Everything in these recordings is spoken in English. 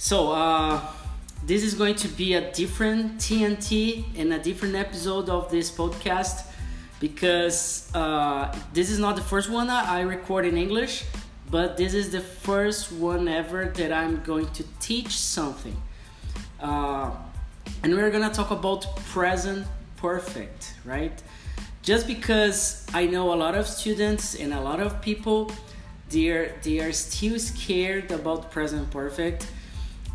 So, uh, this is going to be a different TNT and a different episode of this podcast because uh, this is not the first one I record in English, but this is the first one ever that I'm going to teach something. Uh, and we're gonna talk about present perfect, right? Just because I know a lot of students and a lot of people, they are they are still scared about present perfect,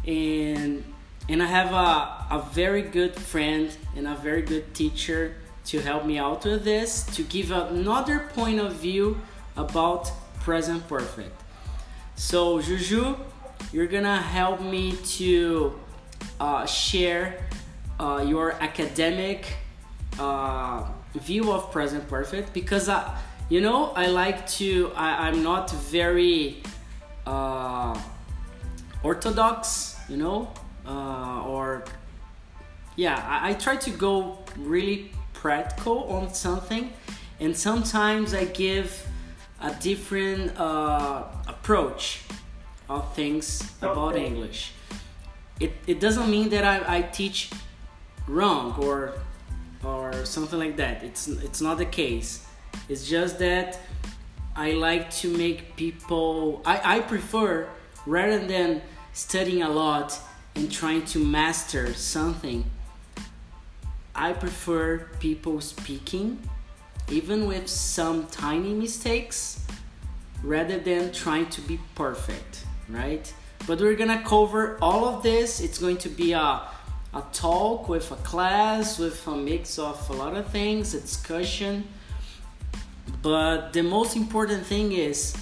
and and I have a, a very good friend and a very good teacher to help me out with this to give another point of view about present perfect. So Juju, you're gonna help me to uh, share uh, your academic uh, view of present perfect because I, you know, I like to. I, I'm not very uh, orthodox, you know, uh, or yeah, I, I try to go really practical on something, and sometimes I give a different uh, approach of things about Okay. English. It, it doesn't mean that I, I teach wrong or or something like that. It's it's not the case. It's just that I like to make people I, I prefer rather than studying a lot and trying to master something I prefer people speaking even with some tiny mistakes rather than trying to be perfect, right? But we're gonna cover all of this. It's going to be a, a talk with a class, with a mix of a lot of things, a discussion. But the most important thing is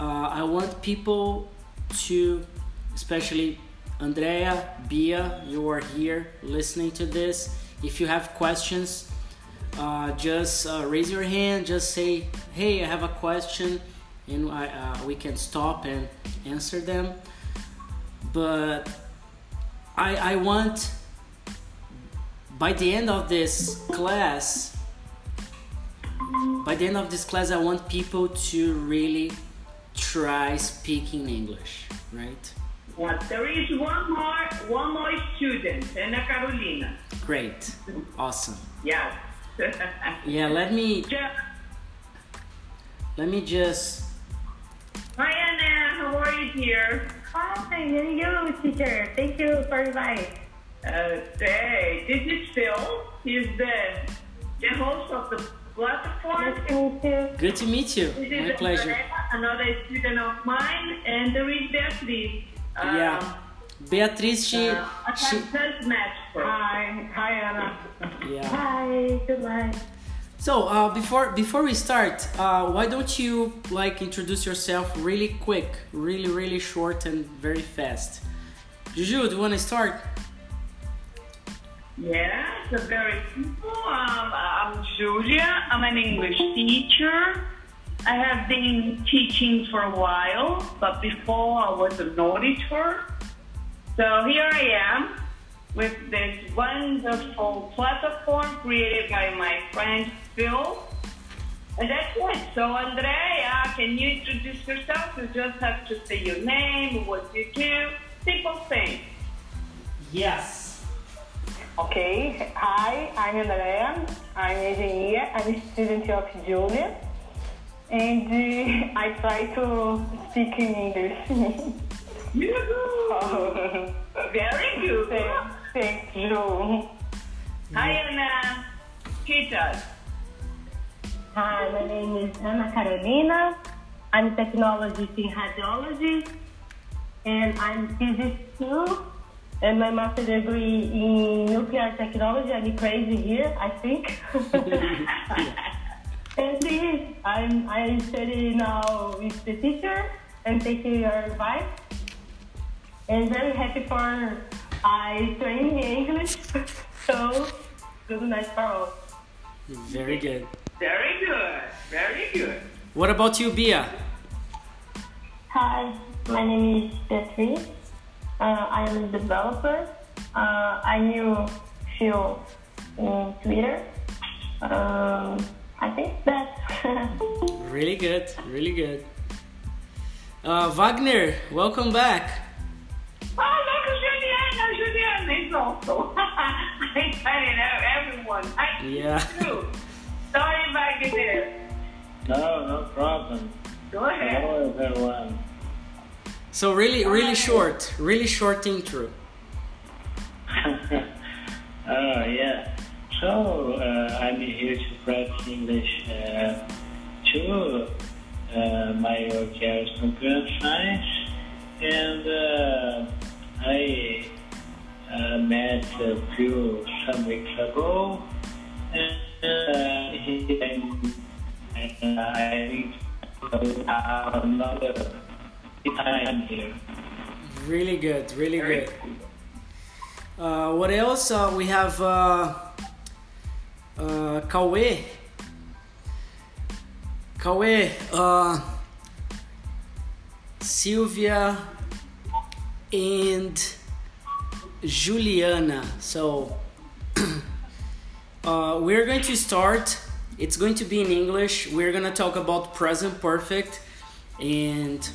uh, I want people to, especially Andrea, Bia, you are here listening to this. If you have questions, uh, just uh, raise your hand. Just say, "Hey, I have a question," and I, uh, we can stop and answer them. But I, I want by the end of this class, by the end of this class, I want people to really try speaking English, right? Yeah, there is one more, one more student, Ana Carolina. Great, awesome. yeah. Yeah, let me Ju- let me just Hi Anna, how are you dear? Hi, and you, teacher. Thank you for inviting. Okay, this is Phil. He's the, the host of the platform. Nice to you. good to meet you. This is My pleasure. Another student of mine, and there is Beatriz. Um, Yeah. Beatriz, she, Uh, I she have just met her. Hi, hi Anna. yeah. Hi, good night. So uh, before before we start, uh, why don't you like introduce yourself really quick, really really short and very fast? Juju, do you want to start? Yes, a very simple. Um, I'm Julia. I'm an English teacher. I have been teaching for a while, but before I was an auditor. So here I am with this wonderful platform created by my friend Phil. And that's it. So Andrea, can you introduce yourself? You just have to say your name, what you do, simple thing. Yes. Okay, hi, I'm Andrea. I'm engineer. I'm a student of Julia. And uh, I try to speak in English. Yoo-hoo! Very good. Thank you. Hi, Anna. Greet us. Hi, my name is Ana Carolina. I'm a technologist in radiology. And I'm physics too. And my master degree in nuclear technology. I'm crazy here, I think. and yes, I'm I study now with the teacher and taking your advice. And very happy for I train English. so good night for all. Very good. Very good. Very good. What about you, Bia? Hi, my name is Beatriz. Uh, I am a developer. Uh, I knew Phil in Twitter. Um, I think that. really good, really good. Uh, Wagner, welcome back. Ah, oh, also. I think I know everyone. I yeah. Too. Sorry if I get there. No, no problem. Go ahead. Hello, everyone. So really, really short, really short intro. oh yeah. So, uh, I'm here to practice English uh, to uh, my OKR computer science. And uh, I uh, met a few some weeks ago. And uh, he, and I think uh, another time here. Really good, really good. Uh, what else? Uh, we have uh, Cauê. Cauê, uh, Sylvia, and Juliana. So uh, we're going to start. It's going to be in English. We're gonna talk about present perfect, and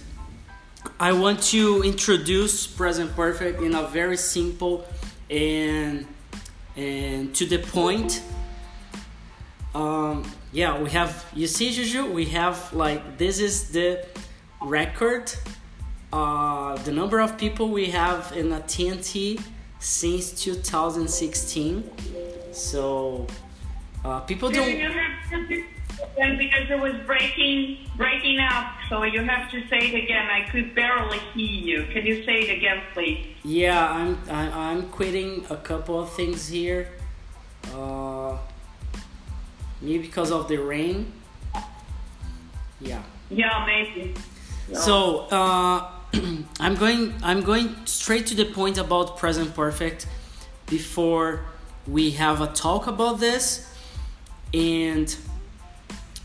I want to introduce present perfect in a very simple and and to the point. Um, yeah, we have. You see, Juju, we have like this is the record. Uh, the number of people we have in a TNT since 2016. So uh, people You, don't. you have to, and because it was breaking breaking up, so you have to say it again. I could barely hear you. Can you say it again, please? Yeah, I'm I'm quitting a couple of things here. Uh, maybe because of the rain. Yeah. Yeah, maybe. So uh, I'm going I'm going straight to the point about present perfect before we have a talk about this and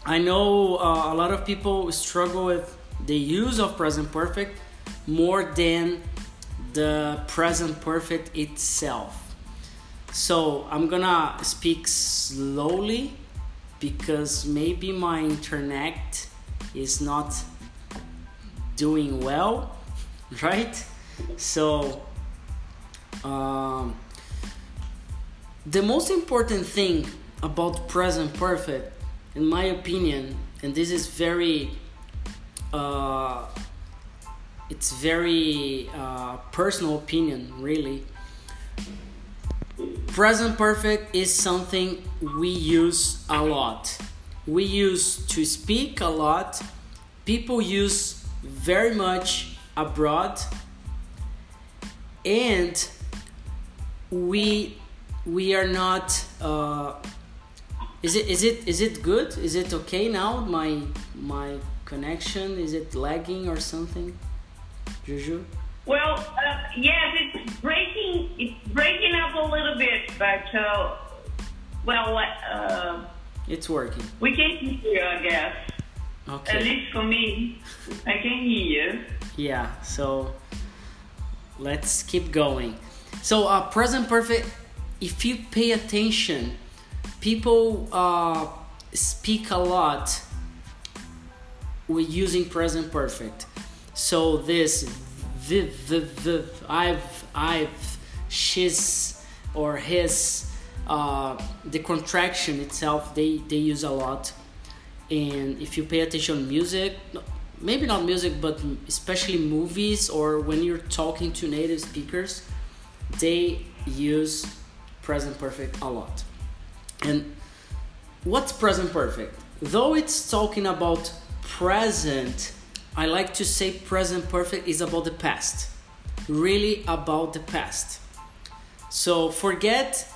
I know uh, a lot of people struggle with the use of present perfect more than the present perfect itself. So I'm gonna speak slowly because maybe my internet is not doing well, right? So, um, the most important thing about present perfect, in my opinion, and this is very, uh, it's very uh, personal opinion, really. Present perfect is something we use a lot. We use to speak a lot. People use very much abroad. And we we are not uh, is it is it is it good? Is it okay now? My my connection is it lagging or something? Juju Well, uh, yes, it's breaking. It's breaking up a little bit, but uh, well, uh, it's working we can hear you, I guess. Okay. At least for me, I can hear you. yeah so let's keep going so uh, present perfect if you pay attention people uh, speak a lot with using present perfect so this the the the i've i've she's or his uh, the contraction itself they they use a lot. And if you pay attention music maybe not music but especially movies or when you're talking to native speakers they use present perfect a lot. And what's present perfect? Though it's talking about present i like to say present perfect is about the past. Really about the past. So forget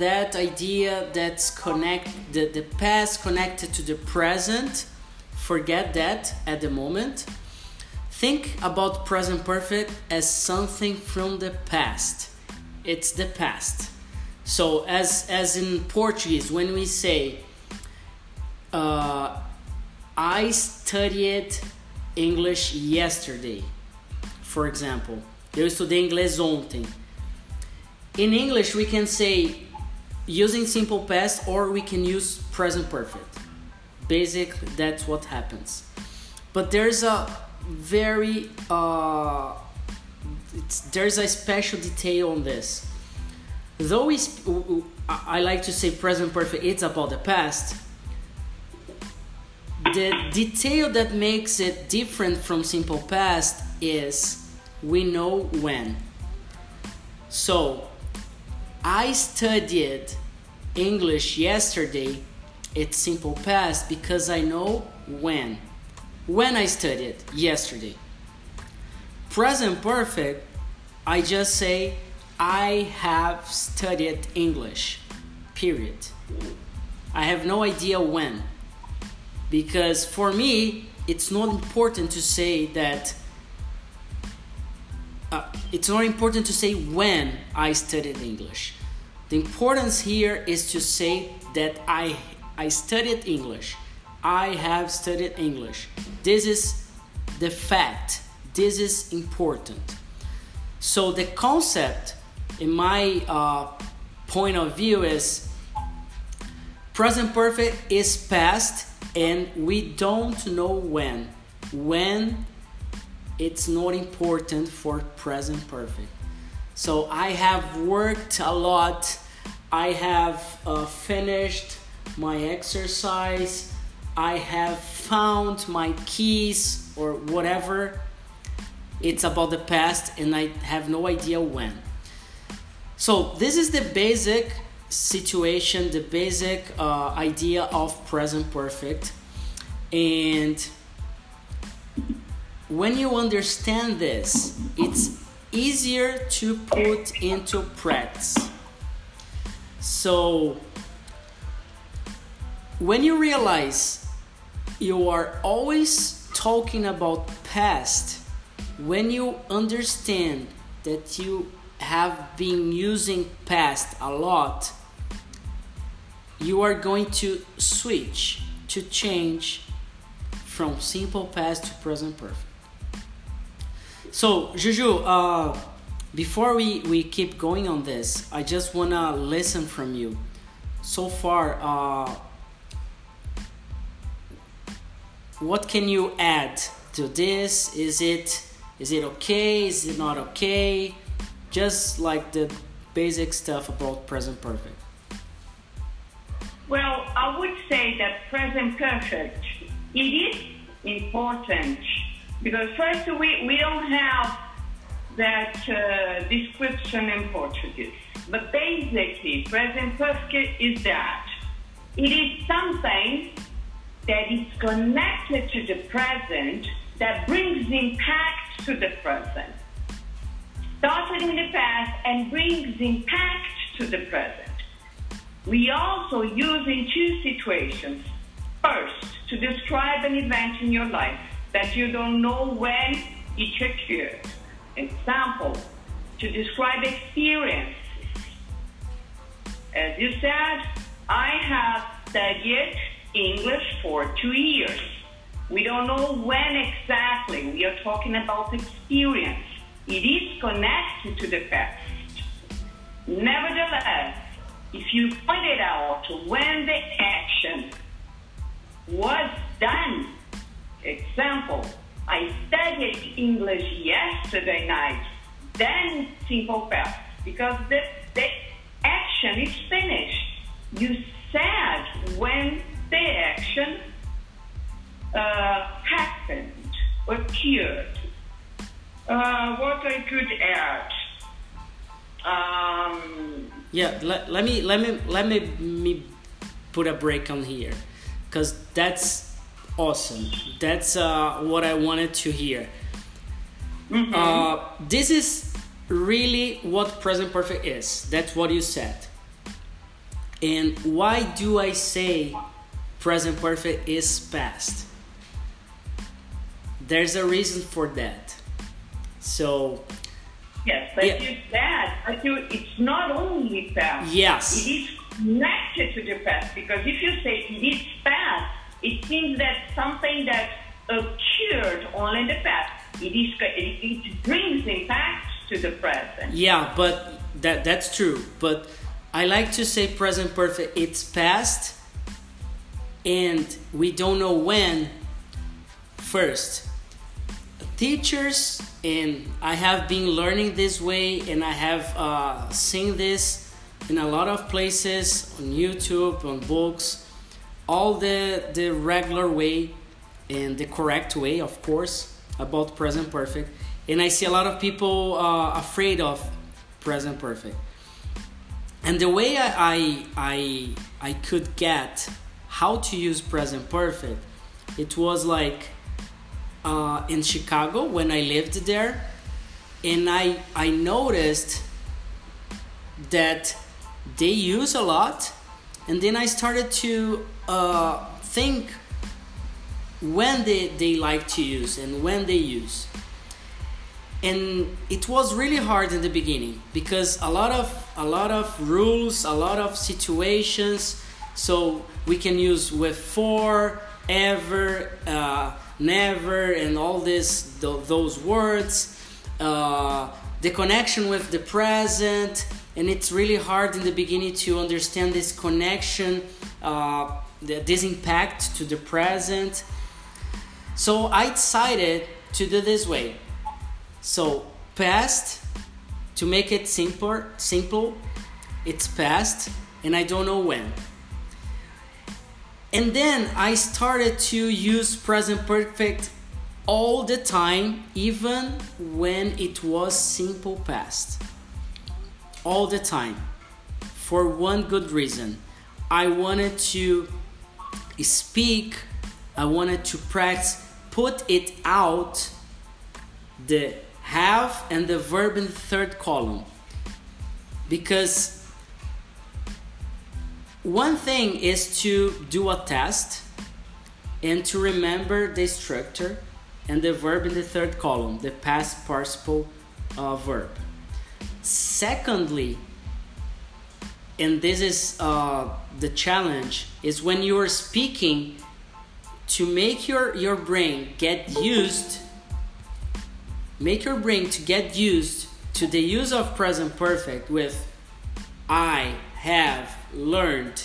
that idea that's connect the, the past connected to the present. Forget that at the moment. Think about present perfect as something from the past. It's the past. So as as in portuguese when we say uh, i studied english yesterday. For example eu estudei inglês ontem. In english we can say using simple past or we can use present perfect. Basically that's what happens. But there's a very uh, there's a special detail on this. Though we I like to say present perfect, it's about the past. The detail that makes it different from simple past is we know when. So, I studied English yesterday. It's simple past because I know when. When I studied yesterday. Present perfect, I just say I have studied English. Period. I have no idea when. Because for me, it's not important to say that uh, it's not important to say when I studied English. The importance here is to say that I I studied English. I have studied English. This is the fact. This is important. So the concept, in my uh, point of view, is present perfect is past, and we don't know when. When it's not important for present perfect. So I have worked a lot. I have uh, finished my exercise. I have found my keys or whatever. It's about the past and I have no idea when. So this is the basic situation, the basic uh, idea of present perfect. And when you understand this, it's easier to put into practice. So, when you realize you are always talking about past, when you understand that you have been using past a lot, you are going to switch to change from simple past to present perfect. So, Juju, uh, before we, we keep going on this, I just want to listen from you. So far, uh, what can you add to this? Is it is it okay? Is it not okay? Just like the basic stuff about present perfect. Well, I would say that present perfect, it is important because first we, we don't have that uh, description in Portuguese. But basically, present perfect is that it is something that is connected to the present that brings impact to the present. Started in the past and brings impact to the present. We also use in two situations. First, to describe an event in your life that you don't know when it occurred. Example, to describe experience. As you said, I have studied English for two years. We don't know when exactly. We are talking about experience. It is connected to the past. Nevertheless, if you point it out when the action was done, example, I studied English yesterday night, then simple past, because the, the action is finished. You said when the action uh, happened, occurred. Uh, what I could add. Um, Yeah, let, let me let me let me me put a break on here, cause that's awesome. That's uh, what I wanted to hear. Uh, this is really what present perfect is. That's what you said. And why do I say present perfect is past? There's a reason for that. So yes, but Yeah. you said, but you, it's not only past. Yes. It is connected to the past because if you say it is past, it means that something that occurred only in the past. It is it, it brings impact to the present. Yeah, but that that's true. But I like to say present perfect. It's past, and we don't know when. First, teachers and I have been learning this way, and I have uh, seen this in a lot of places on YouTube, on books, all the the regular way and the correct way, of course, about present perfect. And I see a lot of people uh, afraid of present perfect. And the way I, I I I could get how to use present perfect, it was like uh, in Chicago when I lived there, and I I noticed that they use a lot, and then I started to uh, think when they, they like to use and when they use. And it was really hard in the beginning because a lot of a lot of rules, a lot of situations. So we can use with for, ever, uh, never, and all this th- those words. Uh, the connection with the present, and it's really hard in the beginning to understand this connection, uh, this impact to the present. So I decided to do this way. So past, to make it simple, simple, it's past, and I don't know when. And then I started to use present perfect all the time, even when it was simple past. All the time. For one good reason. I wanted to speak, I wanted to practice, put it out the have and the verb in the third column. Because one thing is to do a test and to remember the structure and the verb in the third column, the past participle uh, verb. Secondly, and this is uh, the challenge, is when you are speaking to make your, your brain get used, make your brain to get used to the use of present perfect with I have learned.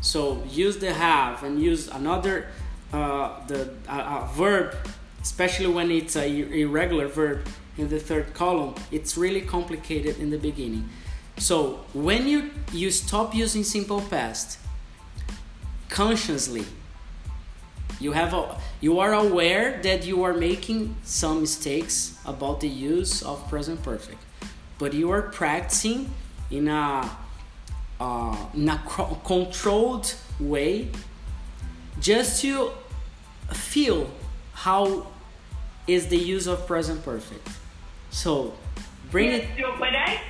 So use the have and use another uh, the uh, verb especially when it's a irregular verb in the third column it's really complicated in the beginning so when you you stop using simple past consciously you have a, you are aware that you are making some mistakes about the use of present perfect but you are practicing in a uh, in a controlled way just to feel how is the use of present perfect. So bring yes, it. So, but I,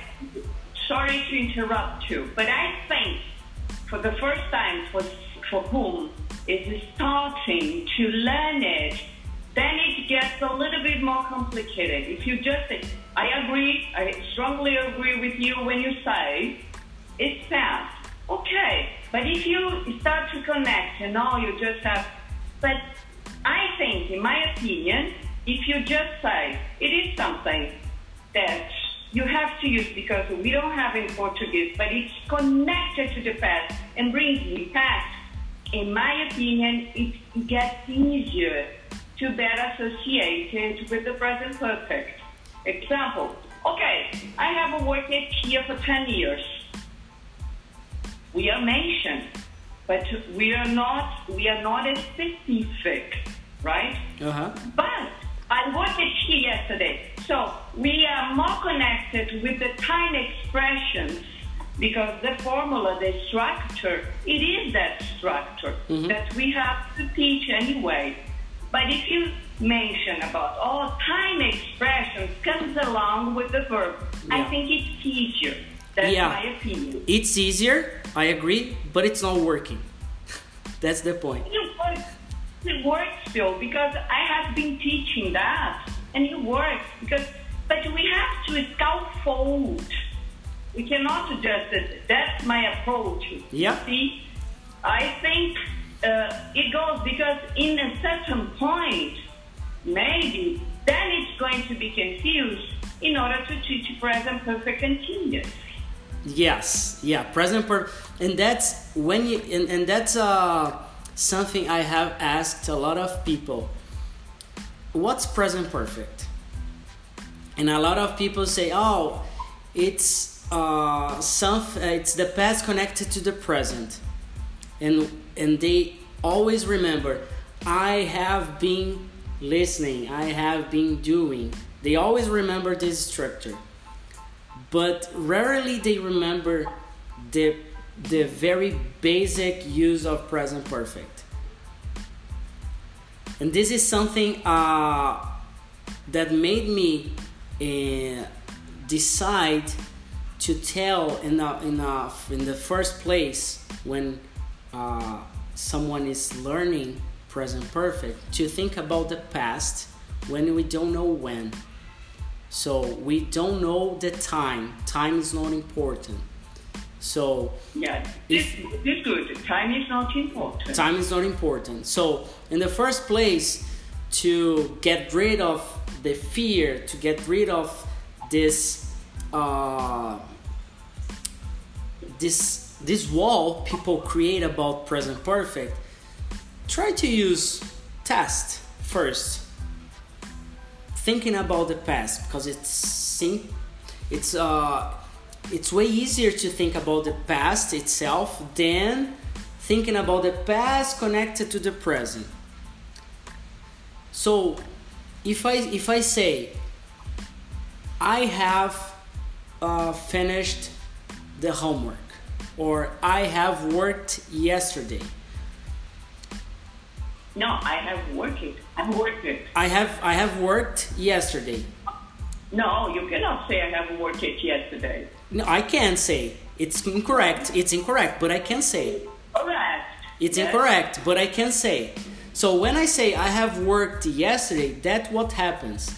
sorry to interrupt you, but I think for the first time for for whom is starting to learn it, then it gets a little bit more complicated. If you just I agree, I strongly agree with you when you say it's fast. Okay, but if you start to connect you know, you just have, but I think, in my opinion, if you just say it is something that you have to use because we don't have in Portuguese, but it's connected to the past and brings impact, in my opinion, it gets easier to better associate it with the present perfect. Example, okay, I have worked here for 10 years. We are mentioned, but we are not, we are not specific, right? Uh-huh. But I worked here yesterday. So we are more connected with the time expressions because the formula, the structure, it is that structure Mhm. that we have to teach anyway. But if you mention about all time expressions comes along with the verb, I Yeah. think it's easier. That's Yeah. my opinion. It's easier, I agree, but it's not working. That's the point. It works. It works still because I have been teaching that, and it works because. But we have to scaffold. We cannot just. That's my approach. Yeah. See, I think uh, it goes because in a certain point, maybe then it's going to be confused in order to teach present perfect continuous. Yes, yeah, present per, and that's when you, and, and that's uh something I have asked a lot of people. What's present perfect? And a lot of people say, oh, it's uh, some it's the past connected to the present and and they always remember i have been listening i have been doing they always remember this structure but rarely they remember the the very basic use of present perfect. And this is something uh, that made me uh, decide to tell in a, in in the first place when uh, someone is learning present perfect to think about the past when we don't know when so we don't know the time. Time is not important. So yeah this, this good. Time is not important. Time is not important. So in the first place to get rid of the fear to get rid of this uh, this this wall people create about present perfect try to use test first thinking about the past because it's it's uh it's way easier to think about the past itself than thinking about the past connected to the present so if i if i say i have uh, finished the homework or I have worked yesterday. No, I have worked. I've worked it. I have I have worked yesterday. No, you cannot say I have worked it yesterday. No, I can say it's incorrect. It's incorrect, but I can say. Correct. It's yes. incorrect, but I can say. So when I say I have worked yesterday, that's what happens.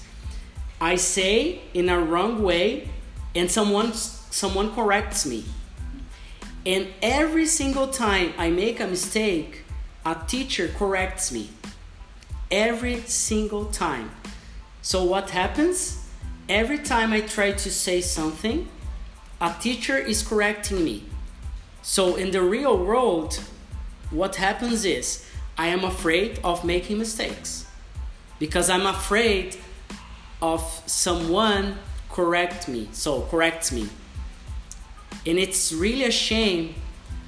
I say in a wrong way, and someone someone corrects me. And every single time I make a mistake, a teacher corrects me. Every single time. So what happens? Every time I try to say something, a teacher is correcting me. So in the real world, what happens is I am afraid of making mistakes because I'm afraid of someone correct me. So corrects me. And it's really a shame.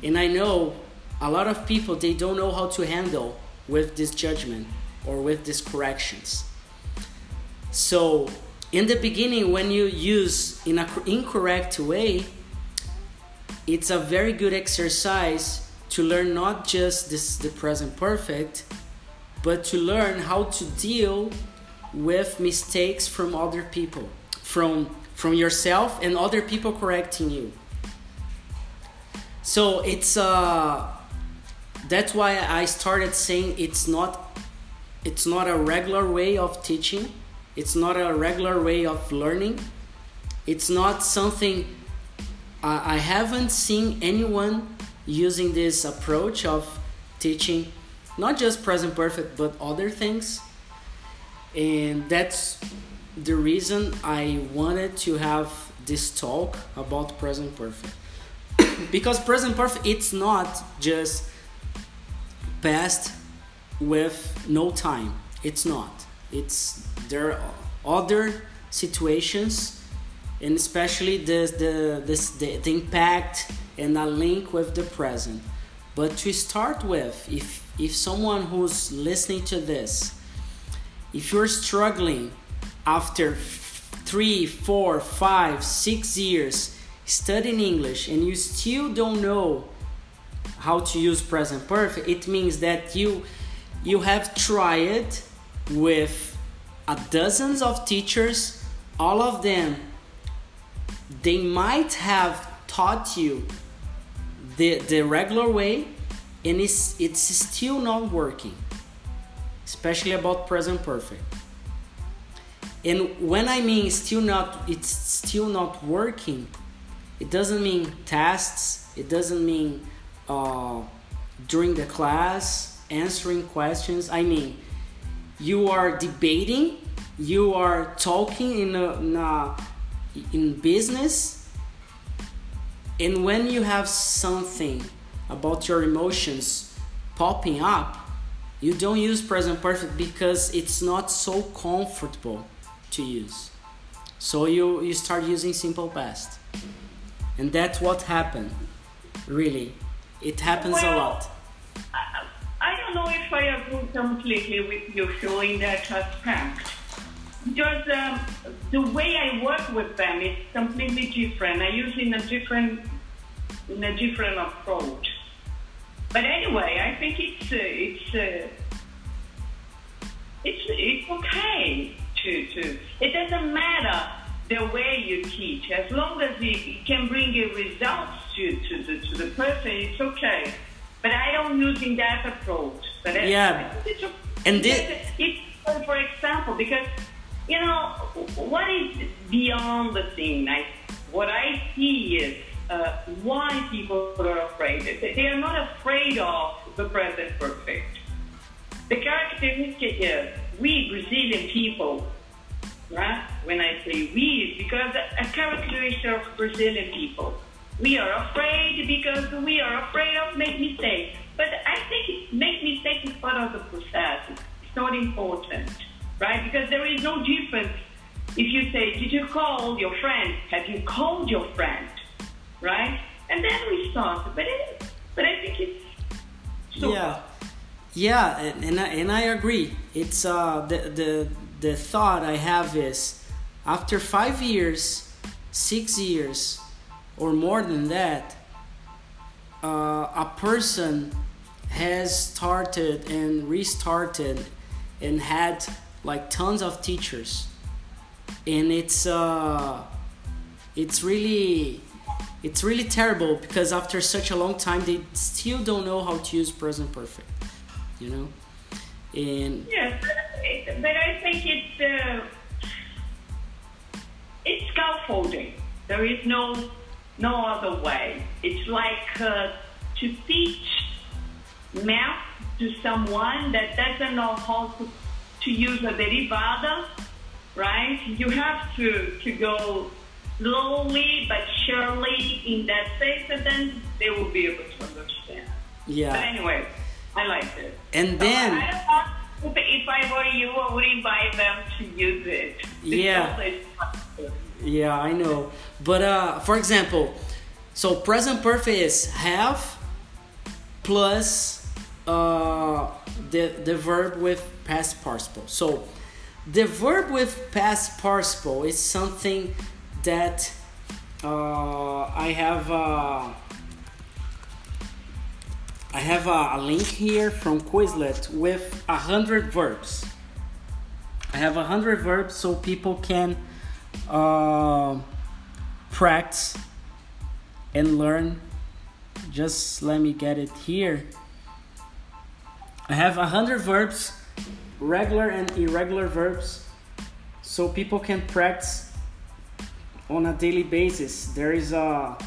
And I know a lot of people they don't know how to handle with this judgment or with these corrections. So in the beginning when you use in an incorrect way, it's a very good exercise to learn not just this the present perfect, but to learn how to deal with mistakes from other people, from from yourself and other people correcting you. So it's uh that's why I started saying it's not it's not a regular way of teaching. It's not a regular way of learning. It's not something I, I haven't seen anyone using this approach of teaching not just present perfect but other things. And that's the reason I wanted to have this talk about present perfect because present perfect it's not just past with no time. It's not. It's there are other situations and especially the the this the, the impact and a link with the present. But to start with if if someone who's listening to this if you're struggling after three four five six years studying English and you still don't know how to use present perfect, it means that you you have tried with a dozens of teachers, all of them they might have taught you the the regular way and it's it's still not working. Especially about present perfect. And when I mean still not it's still not working, it doesn't mean tests. It doesn't mean uh, during the class answering questions. I mean, you are debating, you are talking in a, in, a, in business, and when you have something about your emotions popping up, you don't use present perfect because it's not so comfortable to use. So you, you start using simple past. and that's what happened. Really, it happens a lot. I, don't know if I agree completely with you, Phil, in that aspect. Because um, the way I work with them is completely different. I use in a different, in a different approach. But anyway, I think it's uh, it's uh, it's it's okay to to. It doesn't matter the way you teach as long as it can bring a results to to the to the person. It's okay. But I don't use in that approach. But Yeah. Okay. And Because thi- it's for example because you know what is beyond the thing. I what I see is uh, why people are afraid. They they are not afraid of the present perfect. The characteristic is we Brazilian people, right? When I say we, it's because a characteristic of Brazilian people. We are afraid because we are afraid of make mistakes. But I think make mistakes is part of the process. It's not important, right? Because there is no difference if you say, did you call your friend? Have you called your friend? Right? And then we start. But, it, but I think it's super. Yeah, yeah, and and I, and I agree. It's uh the the the thought I have is after five years, six years, or more than that, uh, a person has started and restarted and had like tons of teachers, and it's uh it's really it's really terrible because after such a long time they still don't know how to use present perfect you know and Yes, but I think it's uh, it's scaffolding. There is no no other way. It's like uh, to teach math to someone that doesn't know how to, to use a derivada, right? You have to to go slowly but surely in that phase, and then they will be able to understand. But yeah anyway, I like it. and So then I if, if I were you, I would invite them to use it. Yeah. Yeah i know but uh for example so present perfect is have plus uh the the verb with past participle so the verb with past participle is something that uh i have uh I have a, a link here from Quizlet with a hundred verbs. I have a hundred verbs so people can uh, practice and learn. Just let me get it here. I have a hundred verbs, regular and irregular verbs, so people can practice on a daily basis. There is a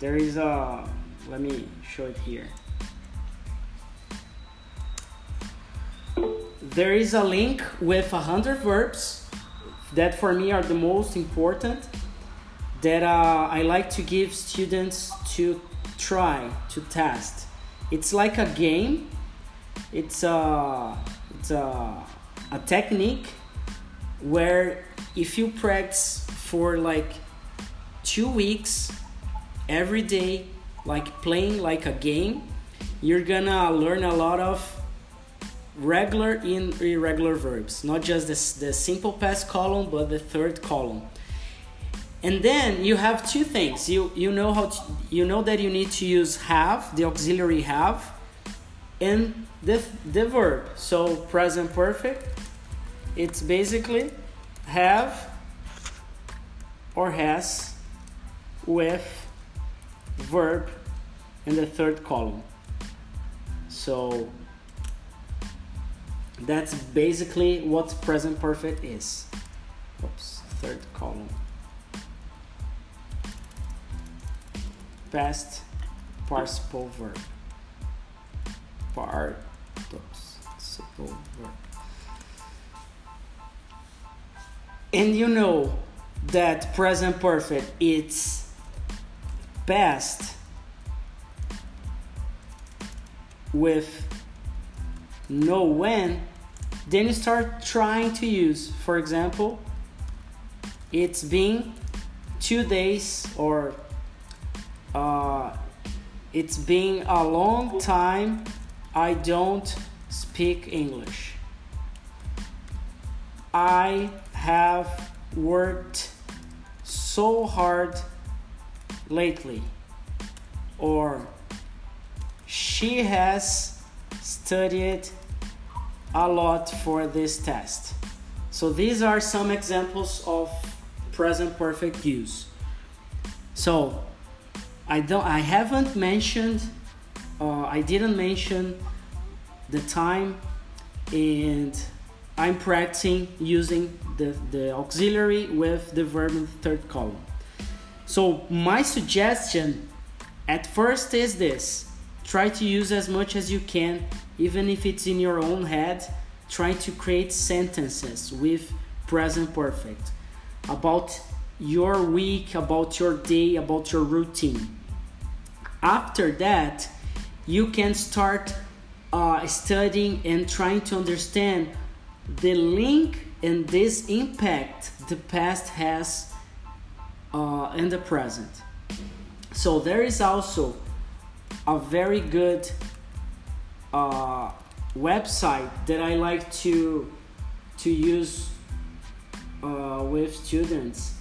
there is a let me show it here. There is a link with a hundred verbs that for me are the most important that uh, I like to give students to try to test. It's like a game. It's a it's a, a technique where if you practice for like two weeks every day like playing like a game you're gonna learn a lot of regular and irregular verbs not just the, the simple past column but the third column and then you have two things you you know how to, you know that you need to use have the auxiliary have and the the verb so present perfect it's basically have or has with verb in the third column. So that's basically what present perfect is. Oops, third column. Past participle verb. Participle verb. And you know that present perfect it's past with no when then you start trying to use for example it's been two days or uh, it's been a long time I don't speak English. I have worked so hard lately. Or she has studied a lot for this test. So these are some examples of present perfect use. So I don't I haven't mentioned uh, I didn't mention the time and I'm practicing using the, the auxiliary with the verb in the third column. So my suggestion at first is this. Try to use as much as you can, even if it's in your own head. Try to create sentences with present perfect about your week, about your day, about your routine. After that, you can start uh, studying and trying to understand the link and this impact the past has uh, in the present. So there is also a very good uh, website that I like to to use uh, with students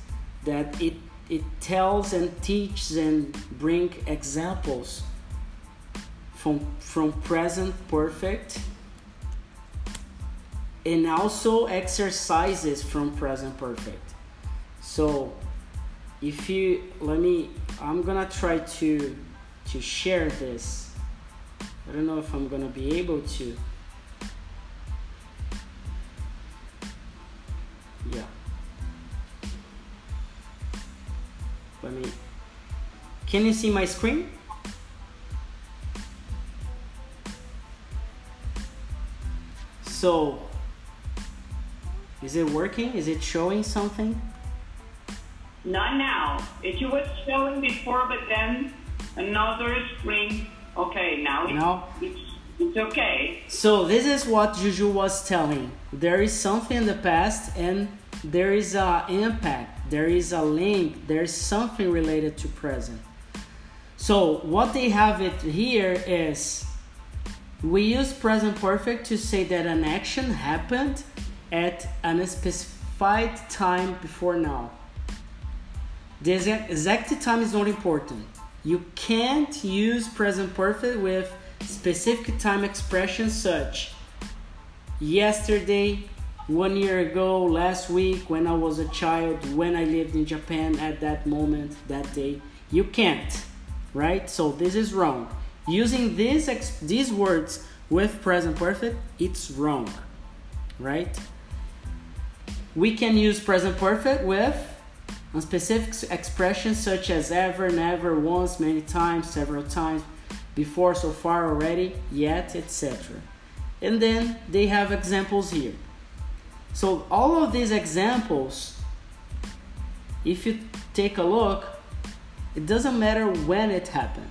that it it tells and teaches and bring examples from from present perfect and also exercises from present perfect. So if you let me i'm gonna try to to share this. I don't know if i'm gonna be able to can you see my screen so is it working? Is it showing something? Not now. It was showing before, but then another screen. Okay, now it's, No. it's, it's okay. So this is what Juju was telling. There is something in the past and there is an impact, there is a link, there is something related to present. So what they have it here is we use present perfect to say that an action happened at a specified time before now. The exact, time is not important. You can't use present perfect with specific time expressions such yesterday, one year ago, last week, when I was a child, when I lived in Japan at that moment, that day. You can't, right? So this is wrong. Using these these words with present perfect, it's wrong, right? We can use present perfect with specific expressions such as ever, never, once, many times, several times, before, so far, already, yet, etc. And then they have examples here. So all of these examples, if you take a look, it doesn't matter when it happened.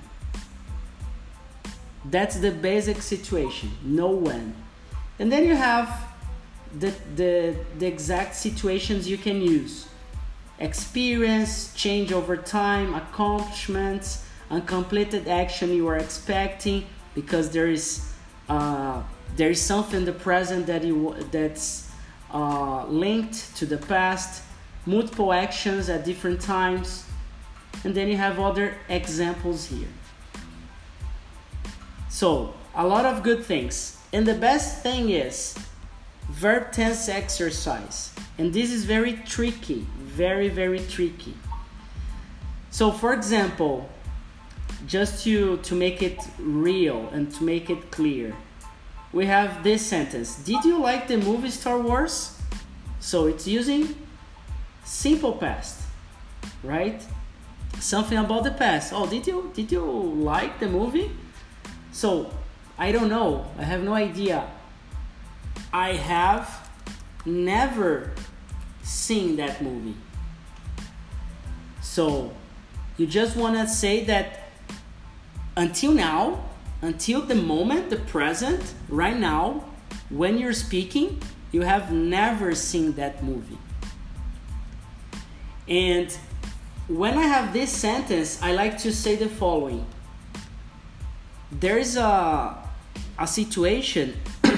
That's the basic situation, know when. And then you have the, the, the exact situations you can use experience, change over time, accomplishments, uncompleted action you are expecting because there is uh, there is something in the present that you that's uh, linked to the past, multiple actions at different times, and then you have other examples here. So a lot of good things, and the best thing is verb tense exercise, and this is very tricky, very very tricky. So for example, just to to make it real and to make it clear we have this sentence. Did you like the movie star wars? So it's using simple past right something about the past. Oh did you did you like the movie? So i don't know. I have no idea. I have never seen that movie. So you just want to say that until now, until the moment, the present, right now, when you're speaking, you have never seen that movie. And when I have this sentence, I like to say the following. There is a, a situation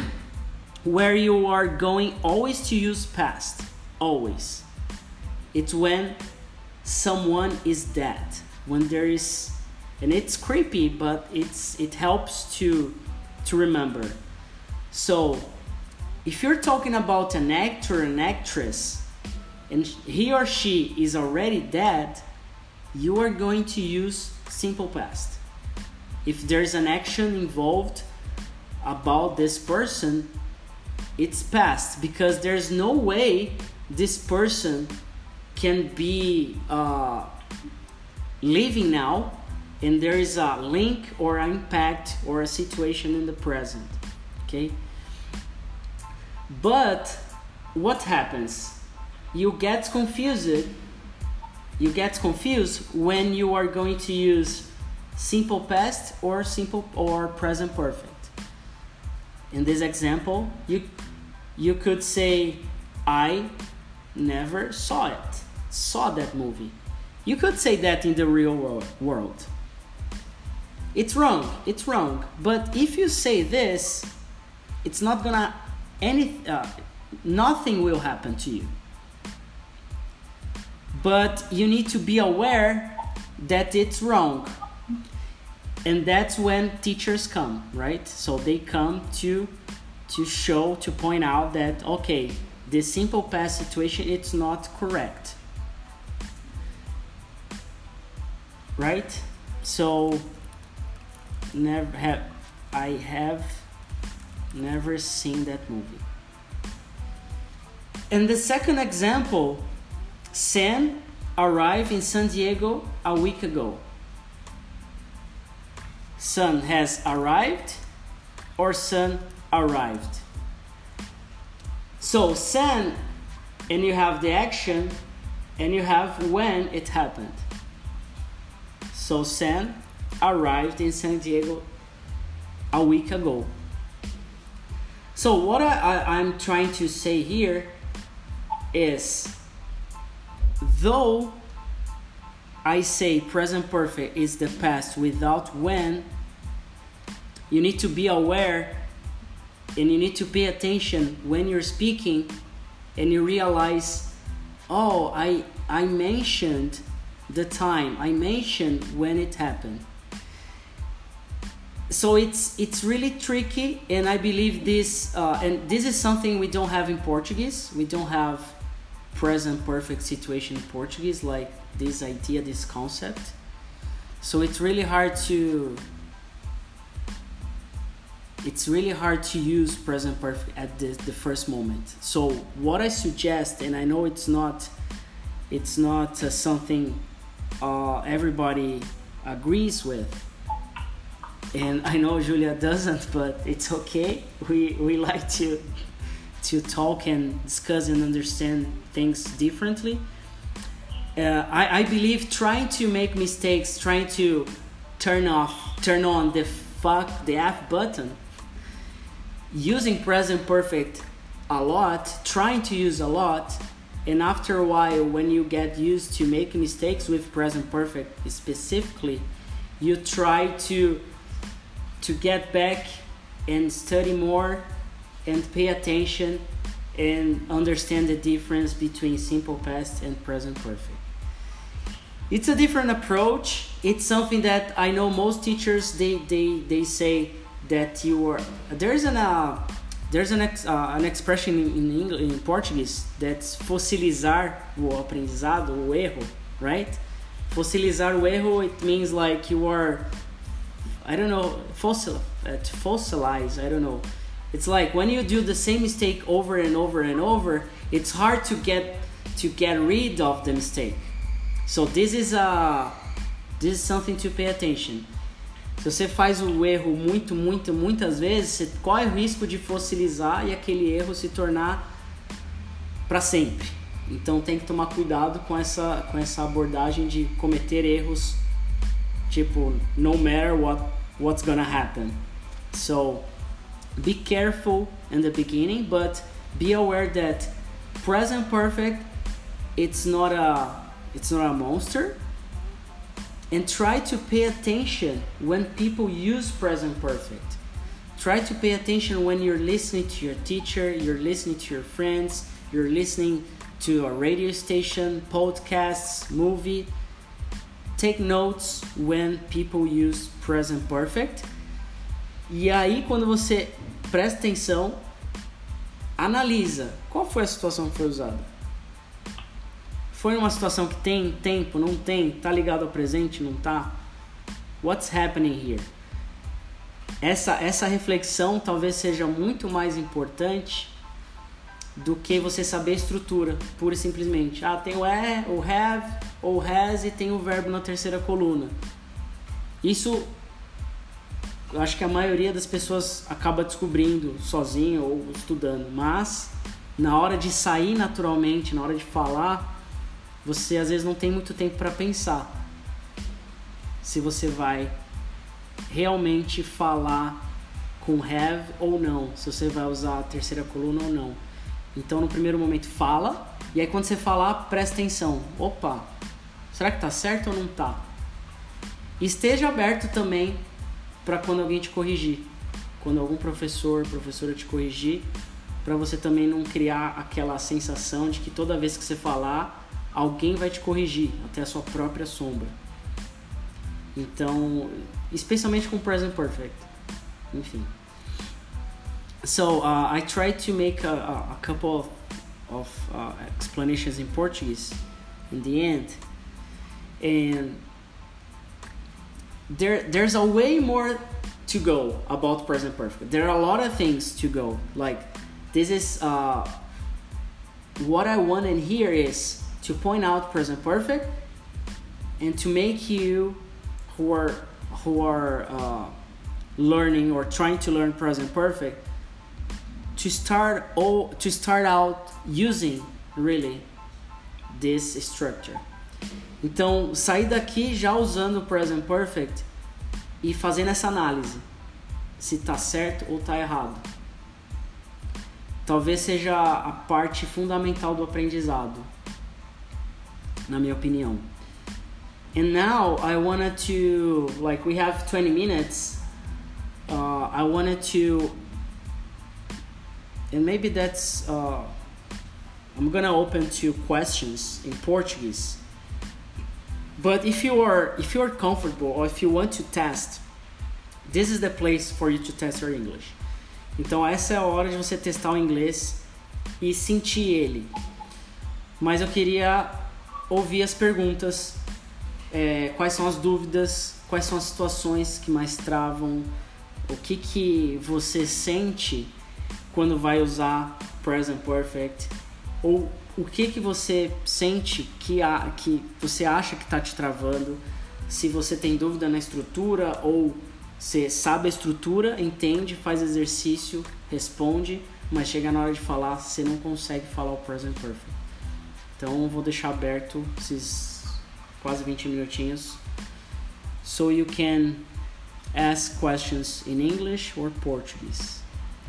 where you are going always to use past. Always. It's when someone is dead. When there is and it's creepy, but it's it helps to to remember. So if you're talking about an actor an actress and he or she is already dead, you are going to use simple past. If there's an action involved about this person, it's past because there's no way this person can be uh, living now and there is a link or impact or a situation in the present okay but what happens you get confused you get confused when you are going to use simple past or simple or present perfect. In this example you you could say i never saw it saw that movie. You could say that in the real world, world. It's wrong it's wrong. But if you say this it's not gonna any uh, nothing will happen to you but you need to be aware that it's wrong. And that's when teachers come right? So they come to to show to point out that okay this simple past situation it's not correct. Right? So never have I have never seen that movie. And the second example, Sam arrived in San Diego a week ago. Sun has arrived or Sun arrived. So Sam and you have the action and you have when it happened. So Sam arrived in San Diego a week ago. So, what I, am trying to say here is though I say present perfect is the past without when, you need to be aware and you need to pay attention when you're speaking and you realize, oh, I, I mentioned the time, I mentioned when it happened. So it's it's really tricky and i believe this uh, and this is something we don't have in portuguese. We don't have present perfect situation in portuguese like this idea this concept so it's really hard to it's really hard to use present perfect at the, the first moment so what i suggest and i know it's not it's not uh, something uh, everybody agrees with and I know Julia doesn't, but it's okay. We we like to to talk and discuss and understand things differently. Uh, I, I believe trying to make mistakes, trying to turn off, turn on the fuck the F button, using present perfect a lot, trying to use a lot, and after a while, when you get used to making mistakes with present perfect specifically, you try to to get back and study more and pay attention and understand the difference between simple past and present perfect. It's a different approach. It's something that I know most teachers they they, they say that you are there's an uh, there's an ex, uh, an expression in, English in Portuguese that's fossilizar o aprendizado, o erro, right? Fossilizar o erro it means like you are I don't know, fossil, uh, fossilize, I don't know. It's like when you do the same mistake over and over and over, it's hard to get to get rid of the mistake. So this is a this is something to pay attention. Se você faz o erro muito, muito, muitas vezes, você corre o risco de fossilizar e aquele erro se tornar para sempre. Então tem que tomar cuidado com essa com essa abordagem de cometer erros tipo no matter what what's gonna happen so be careful in the beginning but be aware that present perfect it's not a it's not a monster. And try to pay attention when people use present perfect. Try to pay attention when you're listening to your teacher, you're listening to your friends, you're listening to a radio station, podcasts, movie. Take notes when people use present perfect. E aí, quando você presta atenção, analisa qual foi a situação que foi usada. Foi uma situação que tem tempo, não tem, tá ligado ao presente, não tá? What's happening here? Essa, essa reflexão talvez seja muito mais importante do que você saber a estrutura, pura e simplesmente. Ah, tem o é, o have, ou has e tem o verbo na terceira coluna. Isso eu acho que a maioria das pessoas acaba descobrindo sozinho ou estudando, mas na hora de sair naturalmente, na hora de falar, você às vezes não tem muito tempo para pensar se você vai realmente falar com have ou não, se você vai usar a terceira coluna ou não. Então no primeiro momento fala, e aí quando você falar, presta atenção. Opa, será que tá certo ou não tá? Esteja aberto também para quando alguém te corrigir. Quando algum professor, professora te corrigir, para você também não criar aquela sensação de que toda vez que você falar, alguém vai te corrigir, até a sua própria sombra. Então, especialmente com present perfect. Enfim. So, uh, I tried to make a, a couple of, of uh, explanations in Portuguese in the end. And there there's a way more to go about present perfect. There are a lot of things to go. Like this is uh, what I want in here is to point out present perfect and to make you who are who are uh, learning or trying to learn present perfect to start all to start out using really this structure. Então, sair daqui já usando o present perfect e fazendo essa análise se tá certo ou tá errado. Talvez seja a parte fundamental do aprendizado, na minha opinião. And now I wanted to like we have 20 minutes. Uh, I wanted to and maybe that's uh, I'm gonna open to questions in Portuguese but if you are if you are comfortable or if you want to test, this is the place for you to test your English. Então essa é a hora de você testar o inglês e sentir ele. Mas eu queria ouvir as perguntas, é, quais são as dúvidas, quais são as situações que mais travam, o que que você sente quando vai usar present perfect ou o que que você sente que, a, que você acha que está te travando, se você tem dúvida na estrutura ou você sabe a estrutura, entende, faz exercício, responde, mas chega na hora de falar, você não consegue falar o present perfect. Então vou deixar aberto esses quase 20 minutinhos. So you can ask questions in English or Portuguese.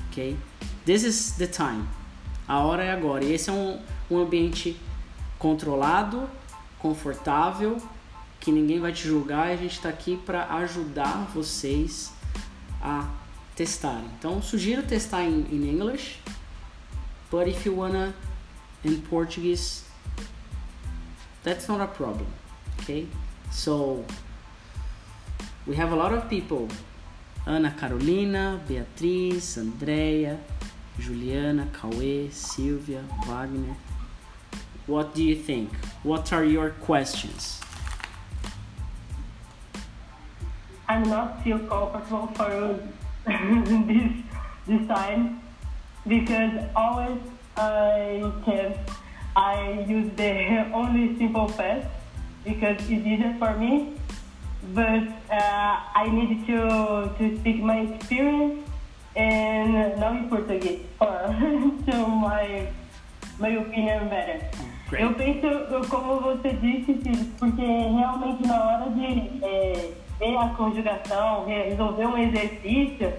Okay? This is the time. A hora é agora. E esse é um um ambiente controlado, confortável, que ninguém vai te julgar e a gente está aqui para ajudar vocês a testar. Então, sugiro testar em, in English, but if you wanna in Portuguese, that's not a problem, okay? So, we have a lot of people. Ana Carolina, Beatriz, Andrea, Juliana, Cauê, Silvia, Wagner. What do you think? What are your questions? I'm not feel comfortable for this this time because always I can I use the only simple past because it's easier for me. But uh, I need to to speak my experience and now in Portuguese for to my my opinion better. Eu penso, como você disse, porque realmente na hora de é, ver a conjugação, resolver um exercício,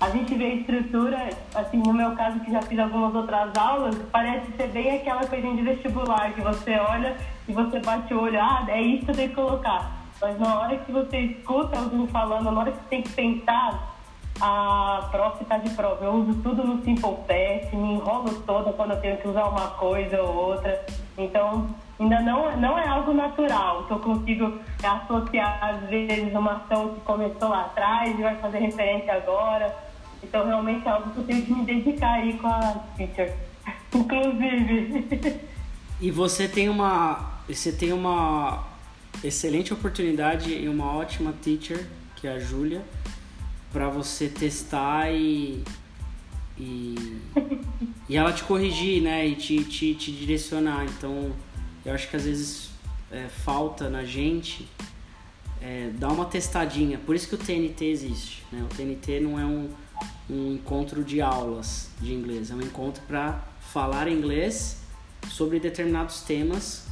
a gente vê a estrutura, assim, no meu caso, que já fiz algumas outras aulas, parece ser bem aquela coisinha de vestibular, que você olha e você bate o olho, ah, é isso que eu tenho que colocar. Mas na hora que você escuta alguém falando, na hora que você tem que pensar, a prof está de prova. Eu uso tudo no Simple Test, me enrolo toda quando eu tenho que usar uma coisa ou outra. Então, ainda não, não é algo natural, que eu consigo associar, às vezes, uma ação que começou lá atrás e vai fazer referência agora. Então, realmente é algo que eu tenho que me dedicar aí com a teacher. Inclusive. E você tem uma. Você tem uma excelente oportunidade e uma ótima teacher, que é a Júlia, para você testar e. E, e ela te corrigir, né? E te, te, te direcionar. Então, eu acho que às vezes é, falta na gente é, dar uma testadinha. Por isso que o TNT existe. Né? O TNT não é um, um encontro de aulas de inglês, é um encontro para falar inglês sobre determinados temas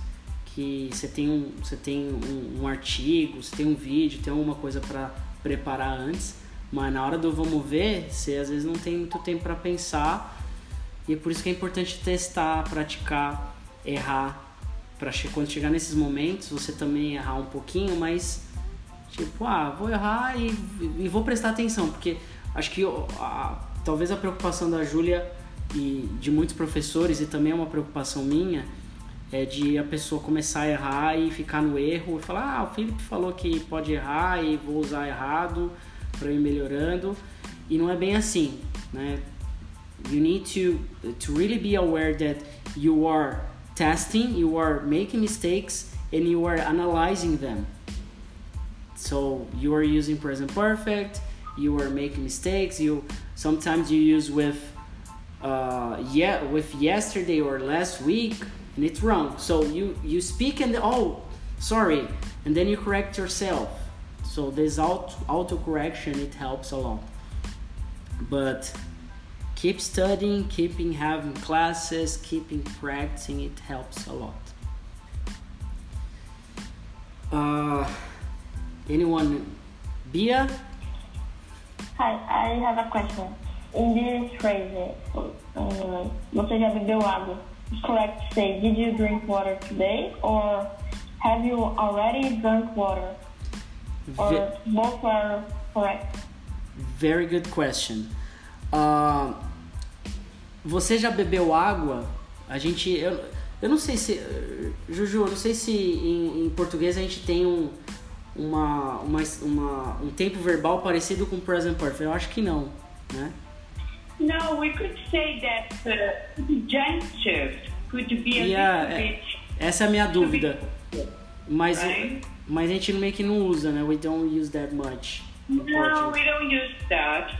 que você tem um, você tem um, um artigo, você tem um vídeo, tem alguma coisa para preparar antes, mas na hora do vamos ver, você às vezes não tem muito tempo para pensar. E é por isso que é importante testar, praticar, errar, para quando chegar nesses momentos você também errar um pouquinho, mas tipo, ah, vou errar e, e vou prestar atenção, porque acho que a, talvez a preocupação da Júlia e de muitos professores, e também é uma preocupação minha, é de a pessoa começar a errar e ficar no erro e falar: ah, o Felipe falou que pode errar e vou usar errado para ir melhorando. E não é bem assim, né? You need to, to really be aware that you are testing, you are making mistakes, and you are analyzing them. So you are using present perfect, you are making mistakes you sometimes you use with uh, yeah with yesterday or last week and it's wrong so you you speak and oh sorry and then you correct yourself so this auto correction it helps a lot but keep studying keeping having classes keeping practicing it helps a lot uh, anyone bia Hi, I have a question. In this phrase, você já bebeu água? Correct say, did you drink water today? Or have you already drunk water? Or both are correct? Very good question. Uh, você já bebeu água? A gente. Eu, eu não sei se. Juju, eu não sei se em, em português a gente tem um uma, uma, uma, um tempo verbal parecido com present perfect? Eu acho que não, né? No, we could say that uh, gestures could be a yeah, little bit... Essa é a minha dúvida. Mas, right? Mas a gente meio que não usa, né? We don't use that much. No, we don't use that.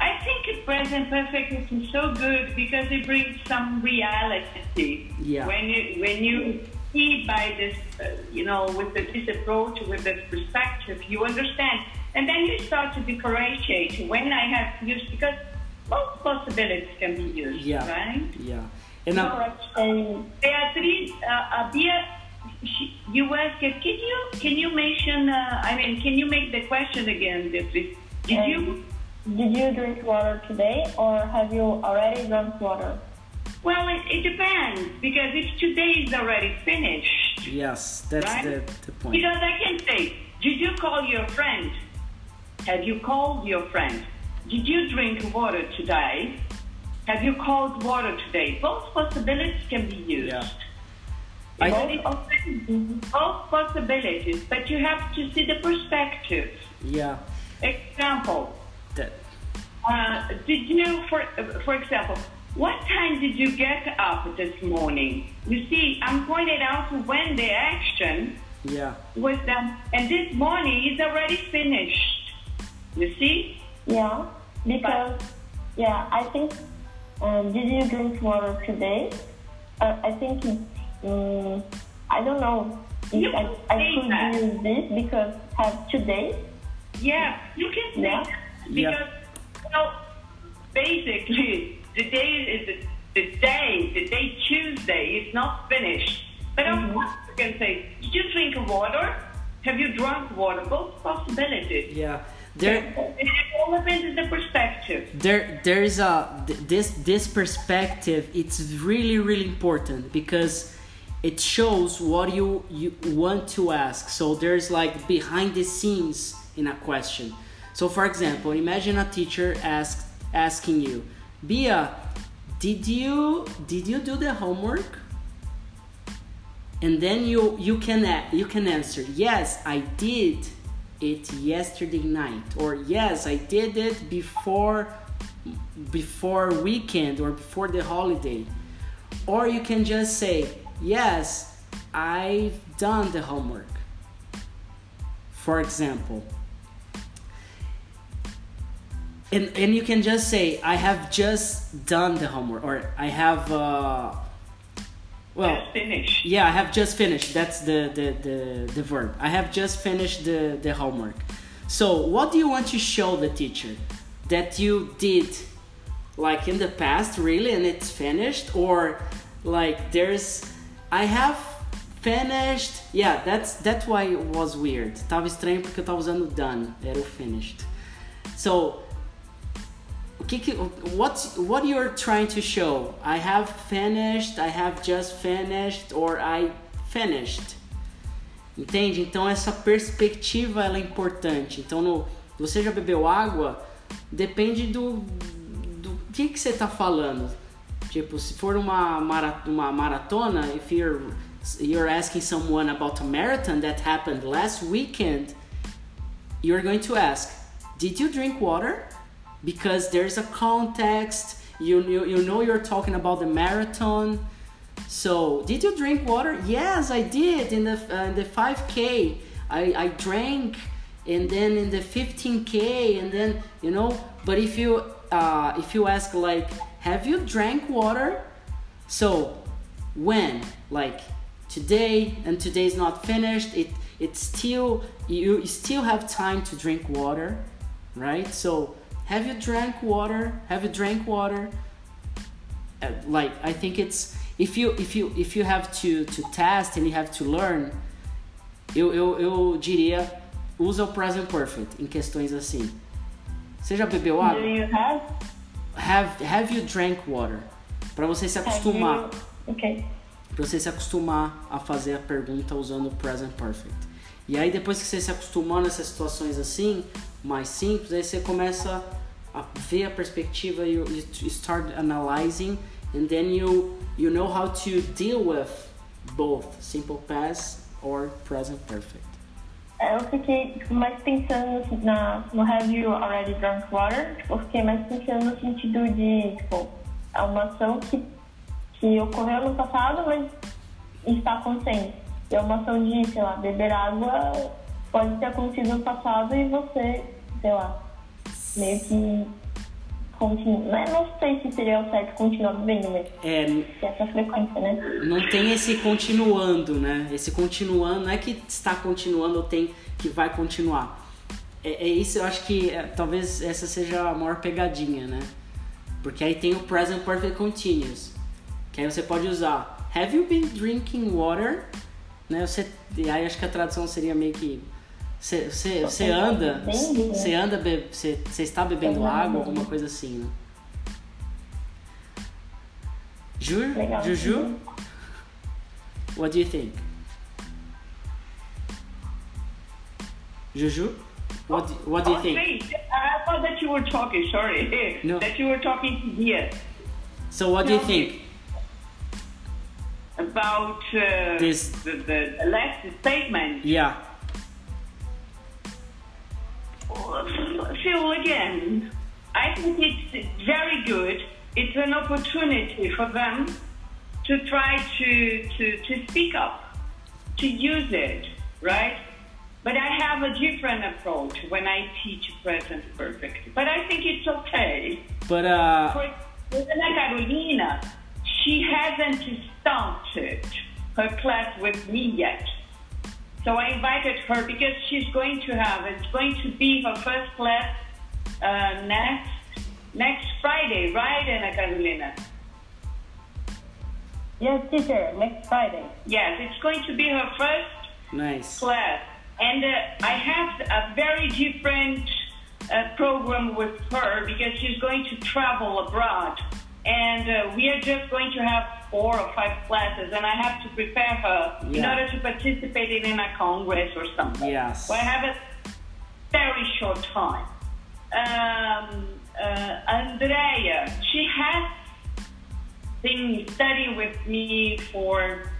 I think present perfect is so good because it brings some reality. Yeah. When you when you see by this, uh, you know, with the, this approach, with this perspective, you understand. And then you start to differentiate when I have used, because both possibilities can be used, yeah. right? Yeah. And uh, Beatriz, uh, she, you asked, can you, can you mention, uh, I mean, can you make the question again, Beatriz? Did um, you? Did you drink water today or have you already drunk water? Well, it, it depends because if today is already finished. Yes, that's right? the, the point. Because I can say, did you call your friend? Have you called your friend? Did you drink water today? Have you called water today? Both possibilities can be used. Yeah. I both, both possibilities, but you have to see the perspective. Yeah. Example. That. Uh, did you, for for example, what time did you get up this morning? You see, I'm pointing out when the action yeah. was done, and this morning is already finished. You see? Yeah, because, but, yeah, I think, um, did you drink water today? Uh, I think, um, I don't know. You I, I could that. use this because have today. Yeah, you can say yeah. because, yeah. well, basically, today is the, the day, the day Tuesday is not finished. But mm-hmm. of course you can say, did you drink water? Have you drunk water? Both possibilities. Yeah. there It all depends on the perspective. there there is a this this perspective it's really really important because it shows what you you want to ask. So there's like behind the scenes in a question. So for example imagine a teacher asks asking you bia did you did you do the homework? And then you you can you can answer yes i did it yesterday night or yes i did it before before weekend or before the holiday. Or you can just say yes i've done the homework for example and and you can just say i have just done the homework or i have uh well yeah, I have just finished. That's the, the, the, the verb. I have just finished the, the homework. So, what do you want to show the teacher? That you did like in the past, really, and it's finished? Or like there's, I have finished. Yeah, that's, that's why it was weird. Tava estranho porque eu tava usando done, era o finished. So, o que que, what what you're trying to show? I have finished, I have just finished, or I finished. Entende? Então essa perspectiva ela é importante. Então no, você já bebeu água? Depende do do que que você tá falando. Tipo, se for uma mara, uma maratona, if you're you're asking someone about a marathon that happened last weekend, you're going to ask, "Did you drink water?" because there's a context you, you you know you're talking about the marathon. So did you drink water? Yes i did in the uh, in the 5k i i drank and then in the 15k and then you know but if you uh if you ask like have you drank water? So when? Like today and today's not finished it it's still you still have time to drink water right? So have you drank water? Have you drank water? Uh, like i think it's if you if you if you have to to test and you have to learn eu, eu, eu diria usa o present perfect em questões assim. Você já bebeu água? Do you have? Have have you drank water para você se Have acostumar you? Okay. para você se acostumar a fazer a pergunta usando o present perfect. E aí depois que você se acostumar nessas situações assim, mais simples, aí você começa a ver a perspectiva you, you start analyzing and then you you know how to deal with both simple past or present perfect. É, Eu fiquei tipo, mais pensando na, no Have You Already Drunk Water? Tipo, eu fiquei mais pensando no sentido de, tipo, é uma ação que, que ocorreu no passado, mas está acontecendo. E é uma ação de, sei lá, beber água pode ter acontecido no passado e você, sei lá, meio que continua. Não, não sei se seria o certo continuar bebendo, mas É, tem essa frequência, né? não tem esse continuando, né? Esse continuando não é que está continuando ou tem que vai continuar. É, é isso, eu acho que é, talvez essa seja a maior pegadinha, né? Porque aí tem o present perfect continuous, que aí você pode usar Have you been drinking water? Né? Você, e aí acho que a tradução seria meio que você, você, você anda, você anda, be- você, você está bebendo água, alguma coisa assim, né? Ju, Legal. Juju, what do you think? Juju, what do, what do you Oh, think? wait, I thought that you were talking, sorry. No. That you were talking to Dia So what do you think? about uh, This- the, the last statement. Yeah. Phil, again, I think it's very good. It's an opportunity for them to try to, to, to speak up, to use it, right? But I have a different approach when I teach present perfect. But I think it's okay. But uh, For Carolina, she hasn't started her class with me yet. So I invited her because she's going to have, it's going to be her first class uh, next next Friday, right, Ana Carolina? Yes, teacher, next Friday. Yes, it's going to be her first nice. class. And uh, I have a very different a program with her because she's going to travel abroad. And uh, we are just going to have four or five classes, and I have to prepare her in order to participate in a congress or something. Yes. I have a very short time. Um, uh, Andrea, she has been studying with me for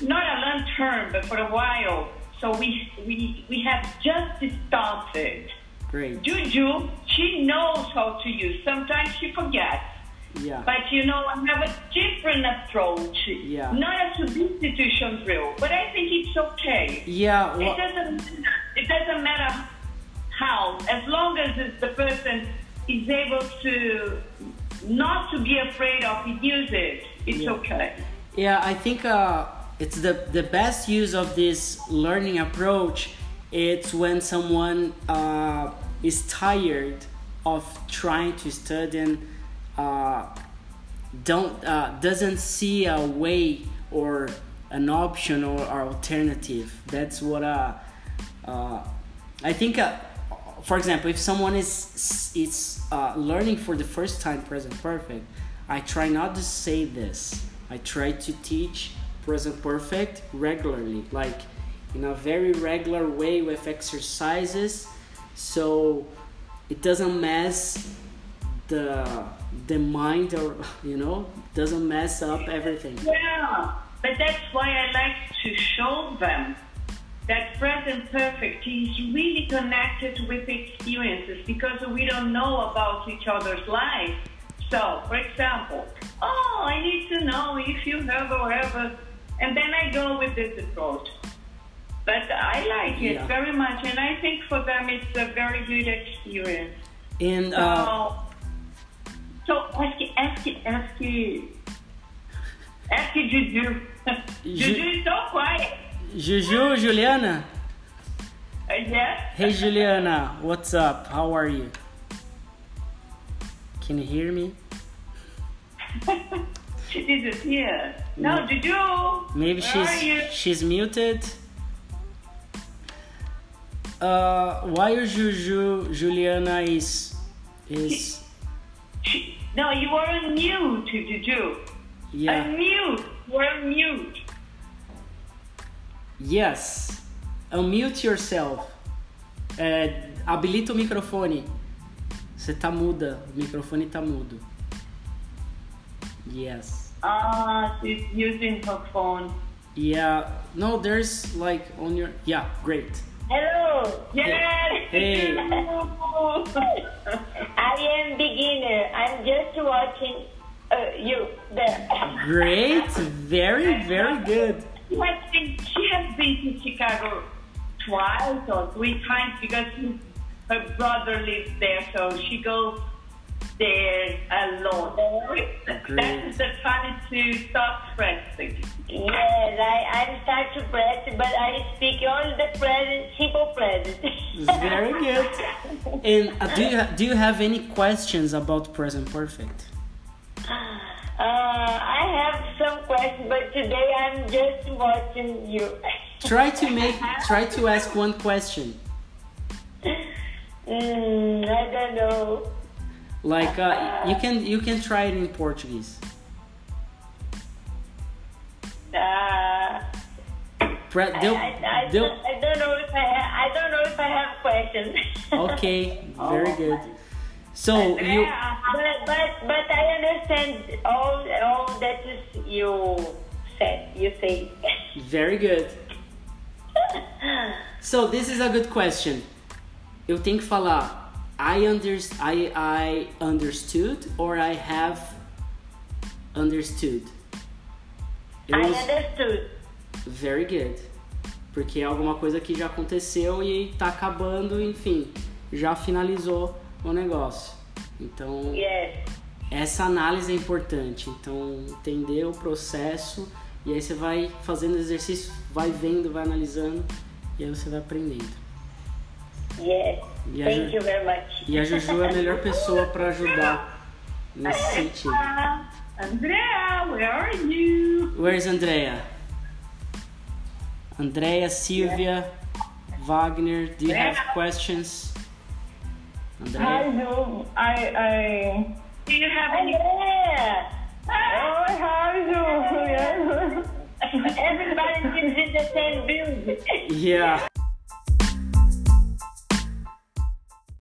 not a long term, but for a while. So we we we have just started. Great. Juju, she knows how to use. Sometimes she forgets. Yeah. But you know, I have a different approach. Yeah. Not a substitution drill, but I think it's okay. Yeah. It doesn't matter. It doesn't matter how, as long as it's the person is able to not to be afraid of use it. It's Yeah. okay. Yeah, I think uh, it's the the best use of this learning approach. It's when someone uh, is tired of trying to study and uh, don't uh, doesn't see a way or an option or, or alternative. That's what uh, uh, I think. Uh, for example, if someone is is uh, learning for the first time present perfect, I try not to say this. I try to teach present perfect regularly, like in a very regular way with exercises, so it doesn't mess the the mind or you know doesn't mess up everything. Yeah, but that's why I like to show them that present perfect is really connected with experiences because we don't know about each other's life. So, for example, oh, I need to know if you have or ever, and then I go with this approach. But I like it Yeah. very much, and I think for them it's a very good experience. And uh, so ask, ask, ask, ask Juju. Juju is so quiet. Juju, Juliana. Uh, yes. Hey Juliana, what's up? How are you? Can you hear me? She disappeared. No, Juju. Maybe where she's she's muted. Uh, why Juju Juliana is is no, you are on mute, Juju. yeah Unmute. We're on mute. yes. Unmute yourself. É, habilita o microfone. Você tá muda. O microfone tá mudo. Yes. Ah, she's using her phone. Yeah. No, there's like on your yeah. Great. Hello, Yes. Hey. I am beginner. I'm just watching uh, you there. Great. Very very good. She has been, she has been to Chicago twice or three times because her brother lives there, so she goes there alone. That's the time to start practicing. Yes, I, I'm start to practice, but I speak only the present, simple present. Very good. And uh, do you do you have any questions about present perfect? Uh, I have some questions, but today I'm just watching you. Try to make try to ask one question. mm, I don't know. Like uh, you can you can try it in Portuguese. Uh, I, I, I, don't, I don't know if I ha- I don't know if I have questions. okay, very good. So you but but but I understand all all that is you said. You say. very good. So this is a good question. Eu tenho que falar I under I I understood or I have understood. I understood. Very good. Porque é alguma coisa que já aconteceu e tá acabando, enfim, já finalizou o negócio. Então, Yes. essa análise é importante. Então, entender o processo e aí você vai fazendo exercício, vai vendo, vai analisando e aí você vai aprendendo. Yes. E a Thank Ju- you very much. E a Juju é a melhor pessoa para ajudar nesse sentido. Andrea, where are you? Where's Andrea? Andrea, Silvia, Wagner, do you have questions? Hi, Andrea. Ju. I, I. Do you have any? Andrea! Oh, hi, Ju. Yes. Everybody gives you the same build. Yeah.